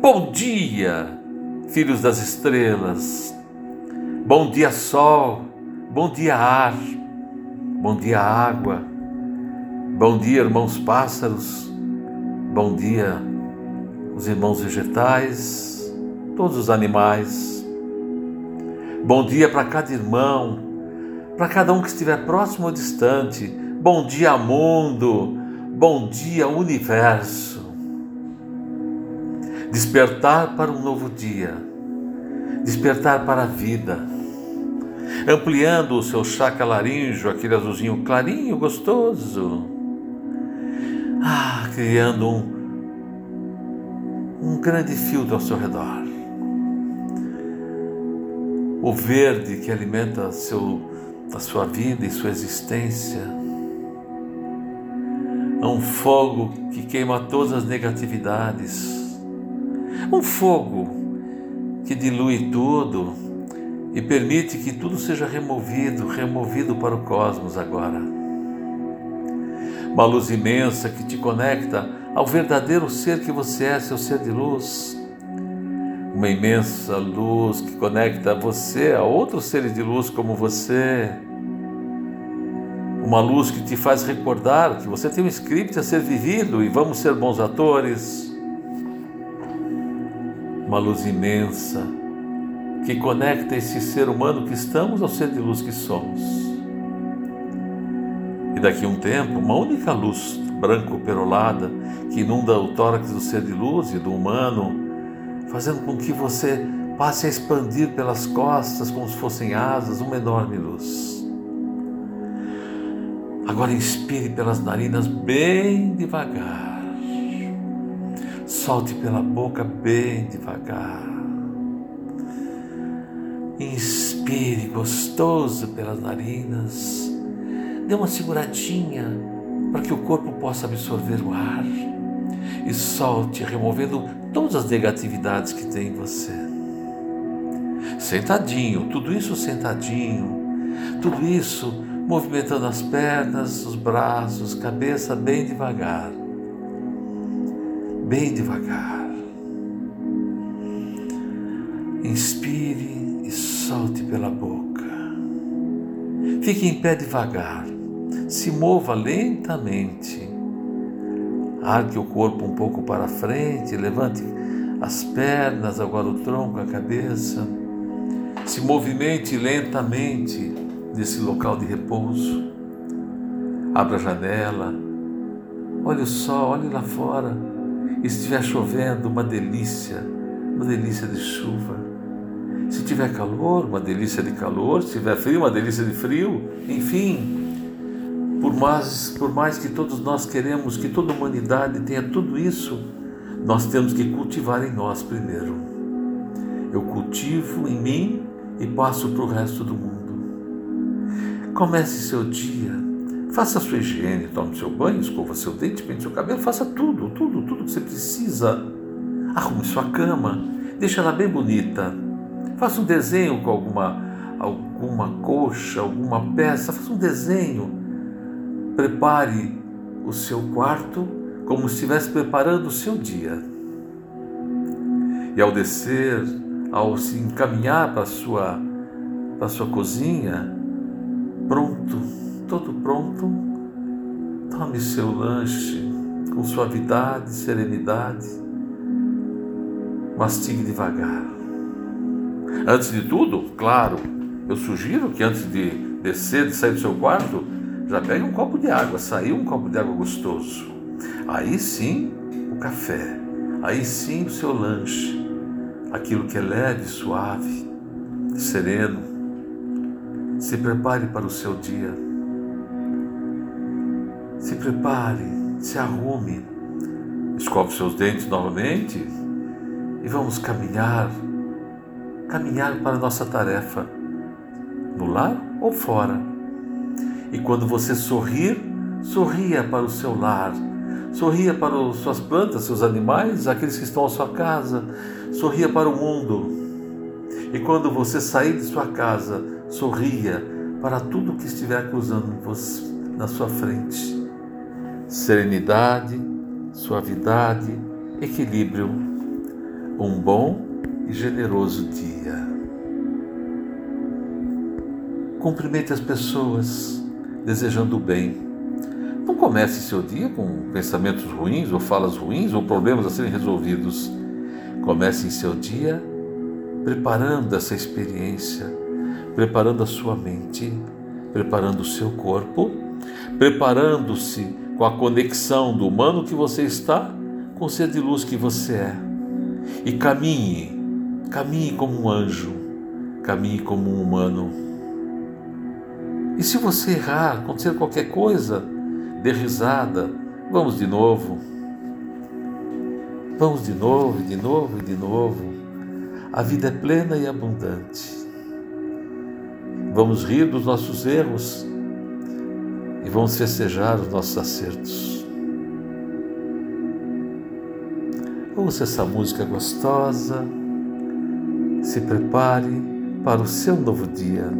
Bom dia, filhos das estrelas. Bom dia, sol. Bom dia, ar. Bom dia, água. Bom dia, irmãos pássaros. Bom dia, os irmãos vegetais, todos os animais. Bom dia para cada irmão, para cada um que estiver próximo ou distante. Bom dia, mundo. Bom dia, universo. Despertar para um novo dia. Despertar para a vida. Ampliando o seu chakra laríngeo, aquele azulzinho clarinho, gostoso. Ah, criando um um grande fio ao seu redor. O verde que alimenta seu, a sua vida e sua existência. É um fogo que queima todas as negatividades. Um fogo que dilui tudo e permite que tudo seja removido, removido para o cosmos agora. Uma luz imensa que te conecta ao verdadeiro ser que você é, seu ser de luz. Uma imensa luz que conecta você a outros seres de luz como você. Uma luz que te faz recordar que você tem um script a ser vivido e vamos ser bons atores. Uma luz imensa que conecta esse ser humano que estamos ao ser de luz que somos. E daqui a um tempo, uma única luz branco perolada que inunda o tórax do ser de luz e do humano, fazendo com que você passe a expandir pelas costas como se fossem asas uma enorme luz. Agora inspire pelas narinas bem devagar. Solte pela boca bem devagar. Inspire gostoso pelas narinas. Dê uma seguradinha para que o corpo possa absorver o ar e solte, removendo todas as negatividades que tem em você. Sentadinho, tudo isso sentadinho, tudo isso movimentando as pernas, os braços, cabeça bem devagar. Bem devagar. Inspire e solte pela boca. Fique em pé devagar se mova lentamente. Arque o corpo um pouco para frente, levante as pernas, agora o tronco, a cabeça. Se movimente lentamente nesse local de repouso. Abra a janela, olhe o sol, olhe lá fora. E se estiver chovendo, uma delícia, uma delícia de chuva. Se tiver calor, uma delícia de calor. Se tiver frio, uma delícia de frio. Enfim, por mais, por mais que todos nós queremos que toda a humanidade tenha tudo isso, nós temos que cultivar em nós primeiro. Eu cultivo em mim e passo para o resto do mundo. Comece seu dia, faça a sua higiene, tome seu banho, escova seu dente, pente seu cabelo, faça tudo, tudo, tudo que você precisa. Arrume sua cama, deixe ela bem bonita. Faça um desenho com alguma, alguma coxa, alguma peça, faça um desenho Prepare o seu quarto como se estivesse preparando o seu dia. E ao descer, ao se encaminhar para a sua, para a sua cozinha, pronto, todo pronto, tome seu lanche com suavidade, serenidade, mastigue devagar. Antes de tudo, claro, eu sugiro que antes de descer, de sair do seu quarto, já pega um copo de água, saiu um copo de água gostoso. Aí sim o café, aí sim o seu lanche, aquilo que é leve, suave, sereno. Se prepare para o seu dia. Se prepare, se arrume, escove seus dentes novamente e vamos caminhar, caminhar para a nossa tarefa, no lar ou fora e quando você sorrir, sorria para o seu lar, sorria para as suas plantas, seus animais, aqueles que estão à sua casa, sorria para o mundo. E quando você sair de sua casa, sorria para tudo que estiver cruzando na sua frente. Serenidade, suavidade, equilíbrio. um bom e generoso dia. Cumprimente as pessoas, desejando o bem. Não comece seu dia com pensamentos ruins, ou falas ruins, ou problemas a serem resolvidos. Comece seu dia preparando essa experiência, preparando a sua mente, preparando o seu corpo, preparando-se com a conexão do humano que você está com o ser de luz que você é. E caminhe, caminhe como um anjo, caminhe como um humano. E se você errar, acontecer qualquer coisa, dê risada, vamos de novo. Vamos de novo, de novo e de novo. A vida é plena e abundante. Vamos rir dos nossos erros e vamos festejar os nossos acertos. Ouça essa música gostosa, se prepare para o seu novo dia.